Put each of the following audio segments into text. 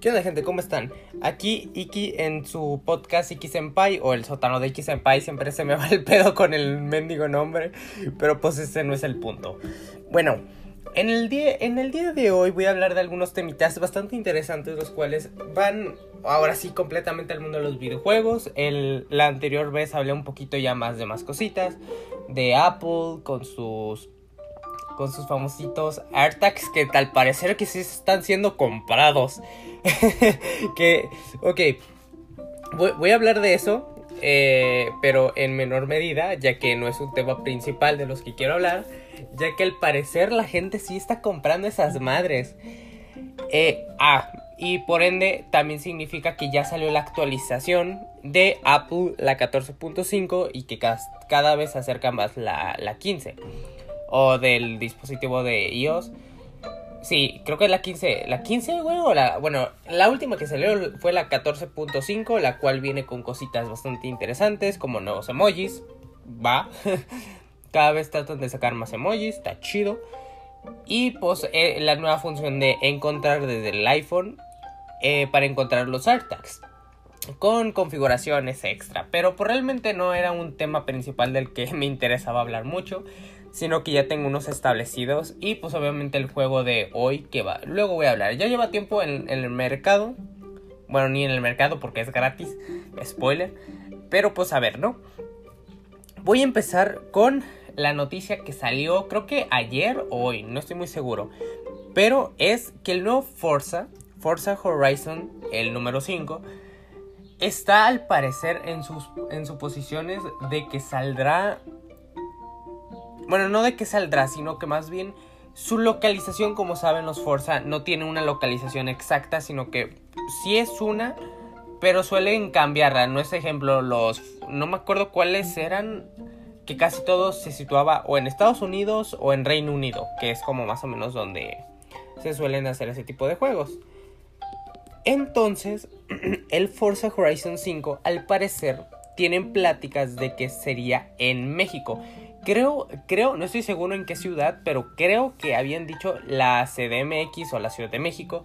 ¿Qué onda gente? ¿Cómo están? Aquí Iki en su podcast Iki Senpai o el sótano de Iki Senpai siempre se me va el pedo con el mendigo nombre, pero pues ese no es el punto. Bueno, en el día, en el día de hoy voy a hablar de algunos temitas bastante interesantes los cuales van ahora sí completamente al mundo de los videojuegos. El, la anterior vez hablé un poquito ya más de más cositas, de Apple con sus con sus famositos AirTags que tal parecer que sí están siendo comprados. que, ok, voy, a hablar de eso, eh, pero en menor medida, ya que no es un tema principal de los que quiero hablar, ya que al parecer la gente sí está comprando esas madres. Eh, ah, y por ende también significa que ya salió la actualización de Apple, la 14.5, y que cada, vez se acerca más la, la 15 o del dispositivo de iOS. Sí, creo que es la 15. ¿La 15, güey? La. Bueno, la última que salió fue la 14.5, la cual viene con cositas bastante interesantes, como nuevos emojis. Va. Cada vez tratan de sacar más emojis, está chido. Y pues eh, la nueva función de encontrar desde el iPhone eh, para encontrar los AirTags. Con configuraciones extra. Pero pues, realmente no era un tema principal del que me interesaba hablar mucho sino que ya tengo unos establecidos y pues obviamente el juego de hoy que va. Luego voy a hablar. Ya lleva tiempo en, el mercado. Bueno, ni en el mercado porque es gratis. Spoiler. Pero pues a ver, ¿no? Voy a empezar con la noticia que salió creo que ayer o hoy, no estoy muy seguro. Pero es que el nuevo Forza, Forza Horizon, el número 5, está al parecer en sus en suposiciones de que saldrá bueno, no de que saldrá, sino que más bien su localización, como saben los Forza, no tiene una localización exacta, sino que sí es una, pero suelen cambiarla. No es ejemplo, los. No me acuerdo cuáles eran. Que casi todos se situaba o en Estados Unidos o en Reino Unido, que es como más o menos donde se suelen hacer ese tipo de juegos. Entonces, el Forza Horizon 5, al parecer, tienen pláticas de que sería en México. Creo, creo, no estoy seguro en qué ciudad, pero creo que habían dicho la CDMX o la Ciudad de México,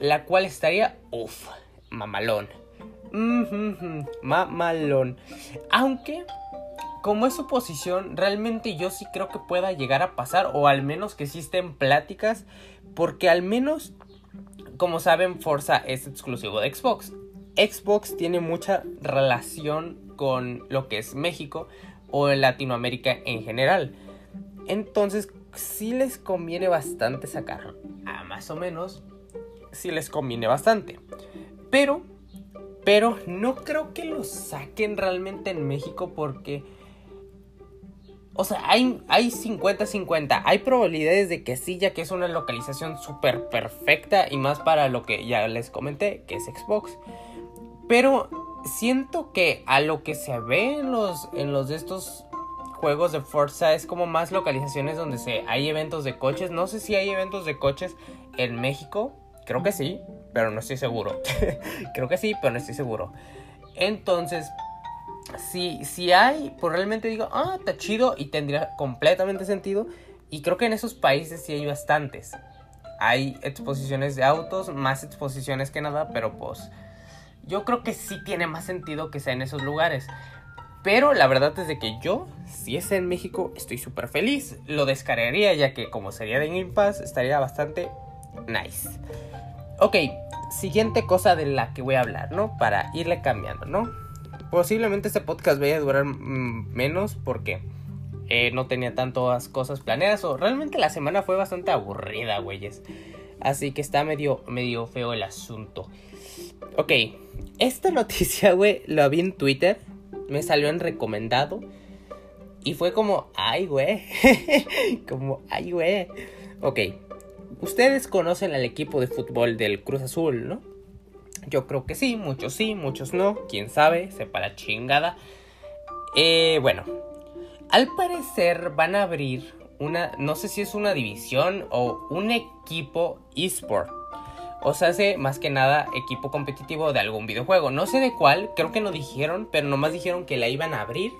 la cual estaría, uff, mamalón. mamalón. Aunque, como es su posición, realmente yo sí creo que pueda llegar a pasar, o al menos que existen pláticas, porque al menos, como saben, Forza es exclusivo de Xbox. Xbox tiene mucha relación con lo que es México, o en Latinoamérica en general. Entonces, sí les conviene bastante sacar a más o menos, sí les conviene bastante. Pero, pero no creo que lo saquen realmente en México porque... O sea, hay 50-50. Hay, probabilidades de que sí, ya que es una localización súper perfecta y más para lo que ya les comenté, que es Xbox. Pero siento que a lo que se ve en los, en los de estos juegos de Forza es como más localizaciones donde se, hay eventos de coches. No sé si hay eventos de coches en México. Creo que sí, pero no estoy seguro. Creo que sí, pero no estoy seguro. Entonces, si, si hay, pues realmente digo, ah, está chido y tendría completamente sentido. Y creo que en esos países sí hay bastantes. Hay exposiciones de autos, más exposiciones que nada, pero pues yo creo que sí tiene más sentido que sea en esos lugares. Pero la verdad es de que yo, si es en México, estoy súper feliz. Lo descargaría ya que como sería de Game estaría bastante nice. Ok, siguiente cosa de la que voy a hablar, ¿no? Para irle cambiando, ¿no? Posiblemente este podcast vaya a durar mm, menos porque eh, no tenía tantas cosas planeadas o realmente la semana fue bastante aburrida, güeyes. Así que está medio, medio feo el asunto. Ok, esta noticia, güey, lo vi en Twitter. Me salió en recomendado. Y fue como, ay, güey. como, ay, güey. Ok, ustedes conocen al equipo de fútbol del Cruz Azul, ¿no? Yo creo que sí, muchos sí, muchos no. Quién sabe, sepa la chingada. Eh, bueno, al parecer van a abrir una, no sé si es una división o un equipo eSport o sea, hace más que nada equipo competitivo de algún videojuego. No sé de cuál, creo que no dijeron, pero nomás dijeron que la iban a abrir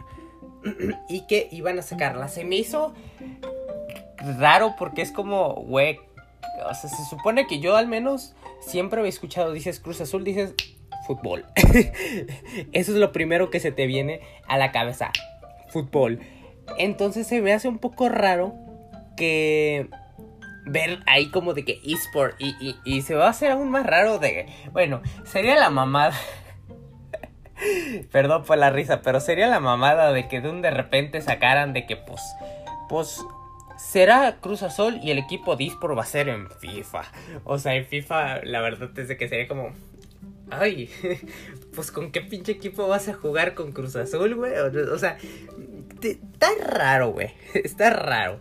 y que iban a sacarla. Se me hizo raro porque es como, güey, o sea, se supone que yo al menos siempre había escuchado, dices Cruz Azul, dices fútbol. Eso es lo primero que se te viene a la cabeza, fútbol. Entonces se me hace un poco raro que ver ahí como de que eSport y, y, se va a hacer aún más raro de... Bueno, sería la mamada. Perdón por la risa, pero sería la mamada de que de un de repente sacaran de que pues... Pues será Cruz Azul y el equipo de eSport va a ser en FIFA. O sea, en FIFA la verdad es de que sería como... Ay, pues con qué pinche equipo vas a jugar con Cruz Azul, güey. O, sea, está raro, güey. Está raro.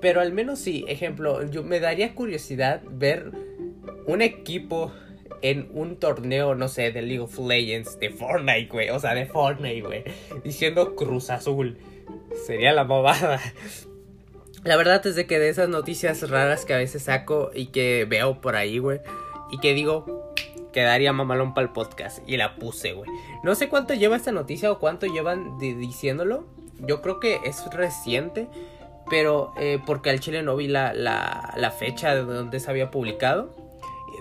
Pero al menos sí, ejemplo, yo me daría curiosidad ver un equipo en un torneo, no sé, de League of Legends, de Fortnite, güey. O sea, de Fortnite, güey. Diciendo Cruz Azul. Sería la bobada. La verdad es de que de esas noticias raras que a veces saco y que veo por ahí, güey. Y que digo, quedaría mamalón para el podcast. Y la puse, güey. No sé cuánto lleva esta noticia o cuánto llevan diciéndolo. Yo creo que es reciente. Pero eh, porque al chile no vi la, la, fecha de donde se había publicado.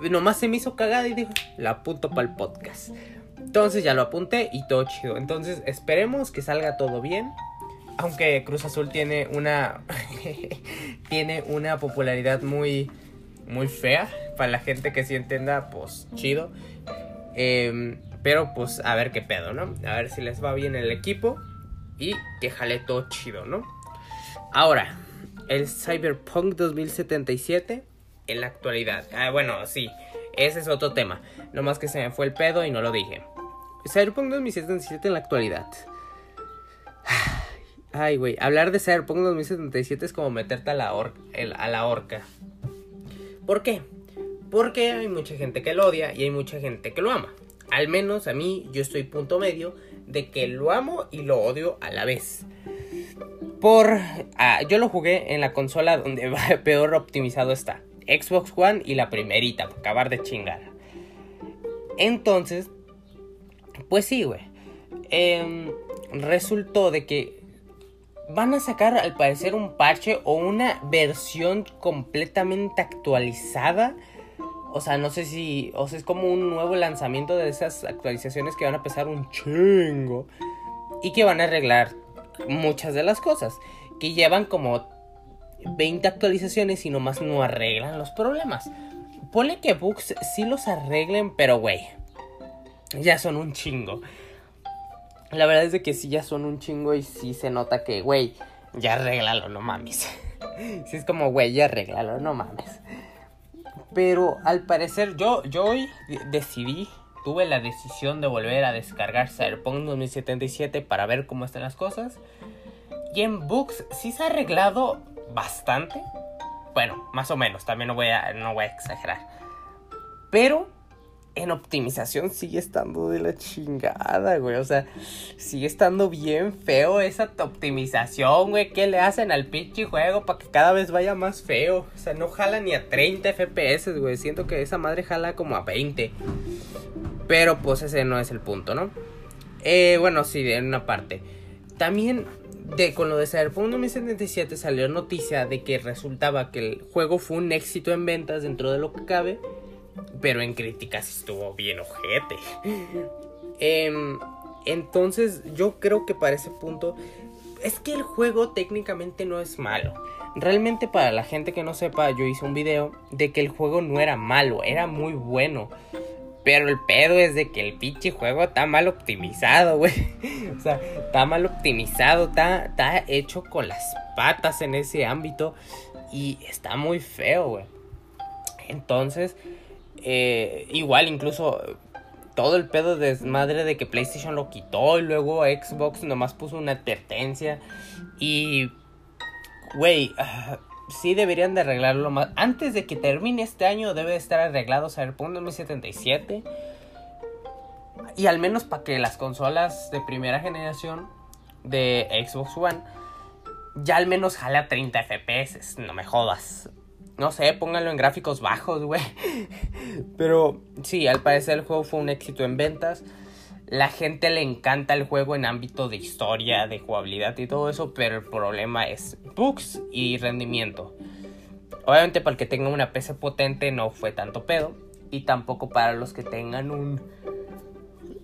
Nomás se me hizo cagada y dijo, la apunto para el podcast. Entonces ya lo apunté y todo chido. Entonces esperemos que salga todo bien. Aunque Cruz Azul tiene una. tiene una popularidad muy. muy fea. Para la gente que sí entienda, pues chido. Em, pero pues a ver qué pedo, ¿no? A ver si les va bien el equipo. Y que jale todo chido, ¿no? Ahora, el Cyberpunk 2077 en la actualidad. Ah, bueno, sí, ese es otro tema. Nomás que se me fue el pedo y no lo dije. Cyberpunk 2077 en la actualidad. Ay, güey, hablar de Cyberpunk 2077 es como meterte a la, a la horca. ¿Por qué? Porque hay mucha gente que lo odia y hay mucha gente que lo ama. Al menos a mí, yo estoy punto medio de que lo amo y lo odio a la vez. Por. Ah, yo lo jugué en la consola donde peor optimizado está. Xbox One y la primerita, para acabar de chingar. Entonces, pues sí, güey. Em, resultó de que van a sacar al parecer un parche o una versión completamente actualizada. O sea, no sé si. O sea, es como un nuevo lanzamiento de esas actualizaciones que van a pesar un chingo. Y que van a arreglar muchas de las cosas. Que llevan como 20 actualizaciones y nomás no arreglan los problemas. Ponle que bugs sí los arreglen, pero güey, ya son un chingo. La verdad es de que sí ya son un chingo y sí se nota que, güey, ya arréglalo, no mames. sí es como, güey, ya arréglalo, no mames. Pero al parecer yo, yo hoy decidí, tuve la decisión de volver a descargar Cyberpunk 2077 para ver cómo están las cosas. Y en bugs sí se ha arreglado bastante. Bueno, más o menos, también no voy a, no voy a exagerar. Pero en optimización sigue estando de la chingada, güey. O sea, sigue estando bien feo esa optimización, güey. ¿Qué le hacen al pinche juego para que cada vez vaya más feo? O sea, no jala ni a 30 FPS, güey. Siento que esa madre jala como a 20. Pero pues ese no es el punto, ¿no? Eh, bueno, sí, en una parte. También de, con lo de Cyberpunk 2077 salió noticia de que resultaba que el juego fue un éxito en ventas dentro de lo que cabe, pero en críticas estuvo bien ojete. Em, entonces yo creo que para ese punto es que el juego técnicamente no es malo. Realmente para la gente que no sepa, yo hice un video de que el juego no era malo, era muy bueno. Pero el pedo es de que el pinche juego está mal optimizado, güey. O sea, está mal optimizado, está, está hecho con las patas en ese ámbito. Y está muy feo, güey. Entonces, eh, igual incluso todo el pedo de desmadre de que PlayStation lo quitó y luego Xbox nomás puso una advertencia. Y, güey, ah, sí deberían de arreglarlo más. Antes de que termine este año debe estar arreglado Cyberpunk 2077. Y al menos para que las consolas de primera generación de Xbox One ya al menos jale a 30 FPS. No me jodas. No sé, pónganlo en gráficos bajos, güey. Pero sí, al parecer el juego fue un éxito en ventas la gente le encanta el juego en ámbito de historia, de jugabilidad y todo eso, pero el problema es bugs y rendimiento. Obviamente para el que tenga una PC potente no fue tanto pedo, y tampoco para los que tengan un,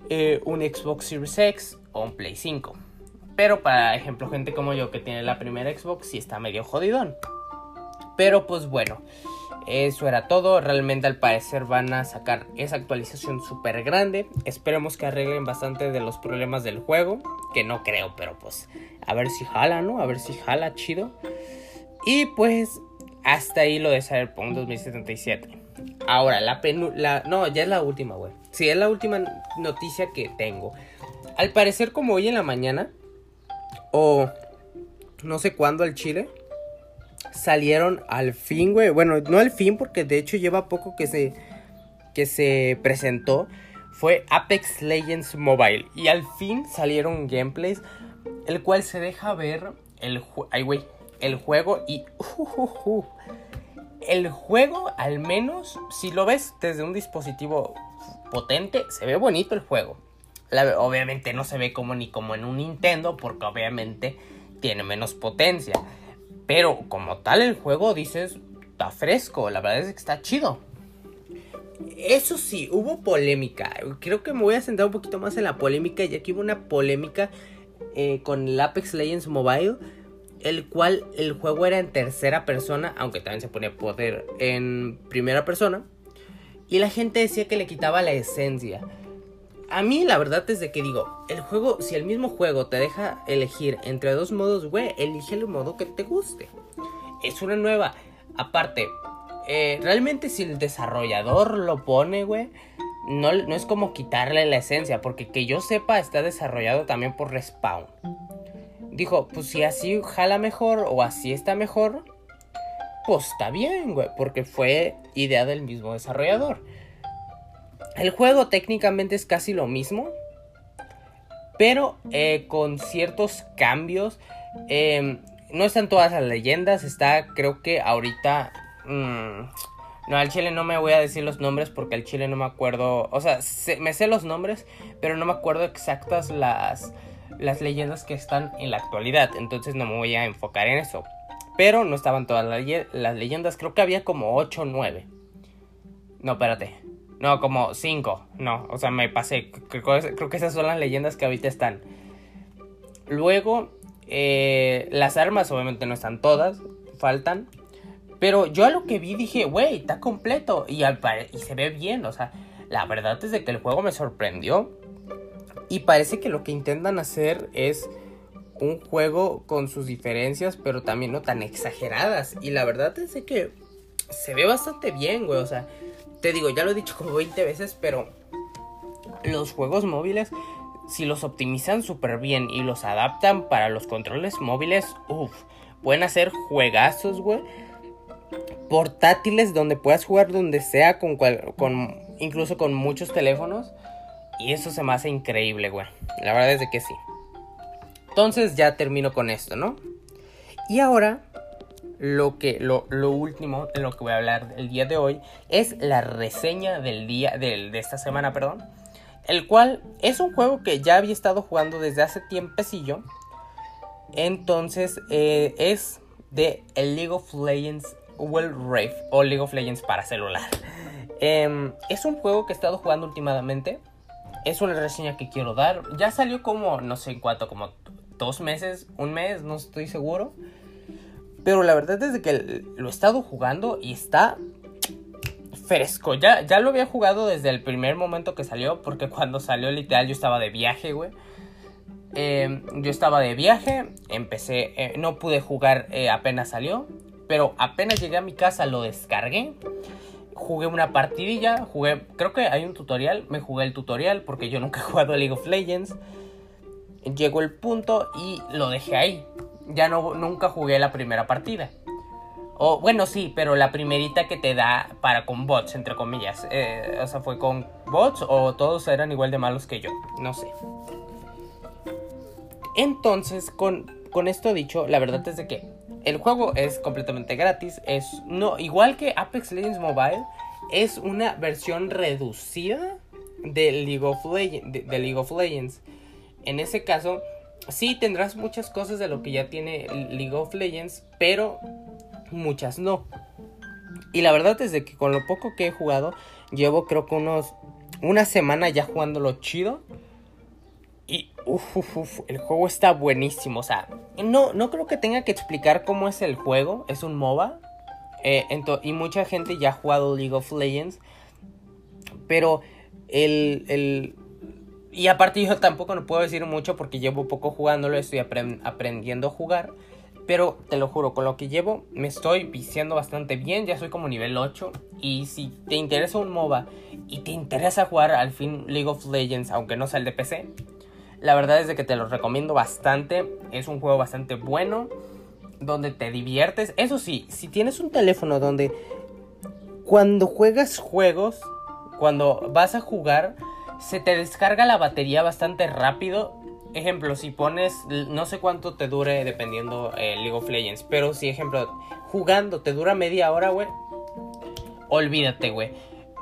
eh, un Xbox Series X o un Play 5. Pero para ejemplo, gente como yo que tiene la primera Xbox, sí está medio jodidón. Pero pues bueno, eso era todo. Realmente al parecer van a sacar esa actualización súper grande. Esperemos que arreglen bastante de los problemas del juego. Que no creo, pero pues a ver si jala, ¿no? A ver si jala chido. Y pues hasta ahí lo de Cyberpunk 2077. Ahora, la penúltima... No, ya es la última, güey. Sí, es la última noticia que tengo. Al parecer como hoy en la mañana. O no sé cuándo al Chile salieron al fin, güey. Bueno, no al fin, porque de hecho lleva poco que se, que se presentó. Fue Apex Legends Mobile. Y al fin salieron gameplays. El cual se deja ver el, ay, el juego. Y el juego, al menos, si lo ves desde un dispositivo potente, se ve bonito el juego. obviamente no se ve como ni como en un Nintendo, porque obviamente tiene menos potencia. Pero como tal el juego dices, está fresco, la verdad es que está chido. Eso sí, hubo polémica. Creo que me voy a centrar un poquito más en la polémica, ya que hubo una polémica eh, con el Apex Legends Mobile, el cual el juego era en tercera persona, aunque también se ponía poder en primera persona. Y la gente decía que le quitaba la esencia a mí la verdad es de que digo, el juego, si el mismo juego te deja elegir entre dos modos, güey, elige el modo que te guste. Es una nueva. Aparte, eh, realmente si el desarrollador lo pone, güey, no, no es como quitarle la esencia, porque que yo sepa está desarrollado también por Respawn. Dijo, pues si así jala mejor o así está mejor, pues está bien, güey, porque fue idea del mismo desarrollador. El juego técnicamente es casi lo mismo, pero eh, con ciertos cambios. Em, no están todas las leyendas, está creo que ahorita... Mm, no, al chile no me voy a decir los nombres porque al chile no me acuerdo. O sea, me sé los nombres, pero no me acuerdo exactas las, las leyendas que están en la actualidad. Entonces no me voy a enfocar en eso. Pero no estaban todas las, las leyendas, creo que había como 8 o 9. No, espérate. No, como cinco. No, o sea, me pasé. Creo, que esas son las leyendas que ahorita están. Luego, eh, las armas obviamente no están todas. Faltan. Pero yo a lo que vi dije, güey, está completo. Y, y se ve bien. O sea, la verdad es de que el juego me sorprendió. Y parece que lo que intentan hacer es un juego con sus diferencias, pero también no tan exageradas. Y la verdad es de que se ve bastante bien, güey. O sea, te digo, ya lo he dicho como 20 veces, pero los juegos móviles, si los optimizan súper bien y los adaptan para los controles móviles, uff, pueden hacer juegazos, güey. Portátiles donde puedas jugar donde sea, con, con incluso con muchos teléfonos. Y eso se me hace increíble, güey. La verdad es que sí. Entonces ya termino con esto, ¿no? Y ahora lo que lo, último de lo que voy a hablar el día de hoy es la reseña del día de esta semana, perdón, el cual es un juego que ya había estado jugando desde hace tiempecillo. Entonces eh, es de el League of Legends World Rave o League of Legends para celular. Em, es un juego que he estado jugando últimamente. Es una reseña que quiero dar. Ya salió como, no sé en cuánto, como dos meses, un mes, no estoy seguro. Pero la verdad es que lo he estado jugando y está fresco. Ya, ya lo había jugado desde el primer momento que salió. Porque cuando salió literal yo estaba de viaje, güey. Em, yo estaba de viaje. Empecé. Eh, no pude jugar eh, apenas salió. Pero apenas llegué a mi casa lo descargué. Jugué una partidilla. Jugué. Creo que hay un tutorial. Me jugué el tutorial. Porque yo nunca he jugado League of Legends. Llegó el punto y lo dejé ahí ya no, nunca jugué la primera partida. O bueno, sí, pero la primerita que te da para con bots, entre comillas. Eh, o sea, fue con bots o todos eran igual de malos que yo. No sé. Entonces, con, con esto dicho, la verdad es de que el juego es completamente gratis. Es no, igual que Apex Legends Mobile, es una versión reducida de de League of Legends. En ese caso, sí tendrás muchas cosas de lo que ya tiene League of Legends, pero muchas no. Y la verdad es de que con lo poco que he jugado, llevo creo que unos una semana ya jugándolo chido. Y uf, uf, uf, el juego está buenísimo. O sea, no, no creo que tenga que explicar cómo es el juego. Es un MOBA. Eh, y mucha gente ya ha jugado League of Legends. Pero el, el... Y aparte yo tampoco no puedo decir mucho porque llevo poco jugándolo. Estoy aprendiendo a jugar. Pero te lo juro, con lo que llevo me estoy viciando bastante bien. Ya soy como nivel 8. Y si te interesa un MOBA y te interesa jugar al fin League of Legends, aunque no sea el de PC, la verdad es de que te lo recomiendo bastante. Es un juego bastante bueno. Donde te diviertes. Eso sí, si tienes un teléfono donde cuando juegas juegos, cuando vas a jugar, se te descarga la batería bastante rápido ejemplo, si pones, no sé cuánto te dure dependiendo eh, League of Legends, pero si, ejemplo, jugando te dura media hora, güey, olvídate, güey.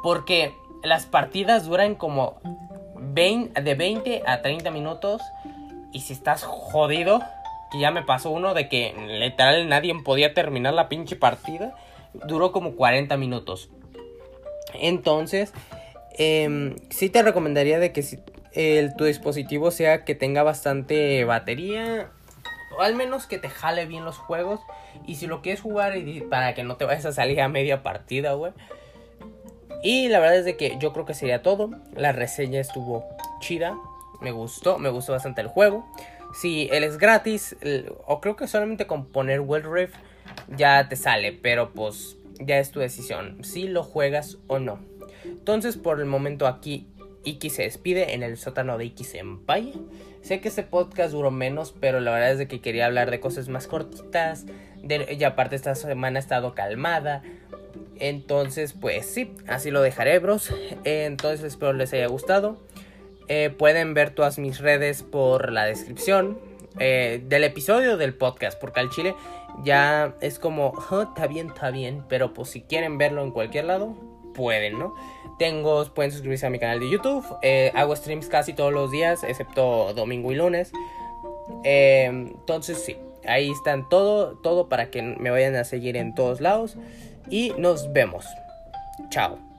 Porque las partidas duran como de 20 a 30 minutos. Y si estás jodido, que ya me pasó uno de que literal nadie podía terminar la pinche partida, duró como 40 minutos. Entonces, eh, sí te recomendaría de que tu dispositivo sea que tenga bastante batería. O al menos que te jale bien los juegos. Y si lo quieres jugar y para que no te vayas a salir a media partida, güey. Y la verdad es de que yo creo que sería todo. La reseña estuvo chida. Me gustó, me gustó bastante el juego. Si él es gratis, o creo que solamente con poner World Rift ya te sale. Pero pues ya es tu decisión. Si lo juegas o no. Entonces por el momento aquí Iki se despide en el sótano de Iki Senpai. Sé que este podcast duró menos, pero la verdad es de que quería hablar de cosas más cortitas. De, y aparte esta semana ha estado calmada. Entonces, pues sí, así lo dejaré, bros. entonces espero les haya gustado. Eh, pueden ver todas mis redes por la descripción eh, del episodio del podcast. Porque al chile ya es como, está bien, está bien. Pero pues si quieren verlo en cualquier lado, pueden, ¿no? Tengo, pueden suscribirse a mi canal de YouTube. Eh, hago streams casi todos los días, excepto domingo y lunes. Eh, entonces sí, ahí están todo, todo para que me vayan a seguir en todos lados. Y nos vemos. Chao.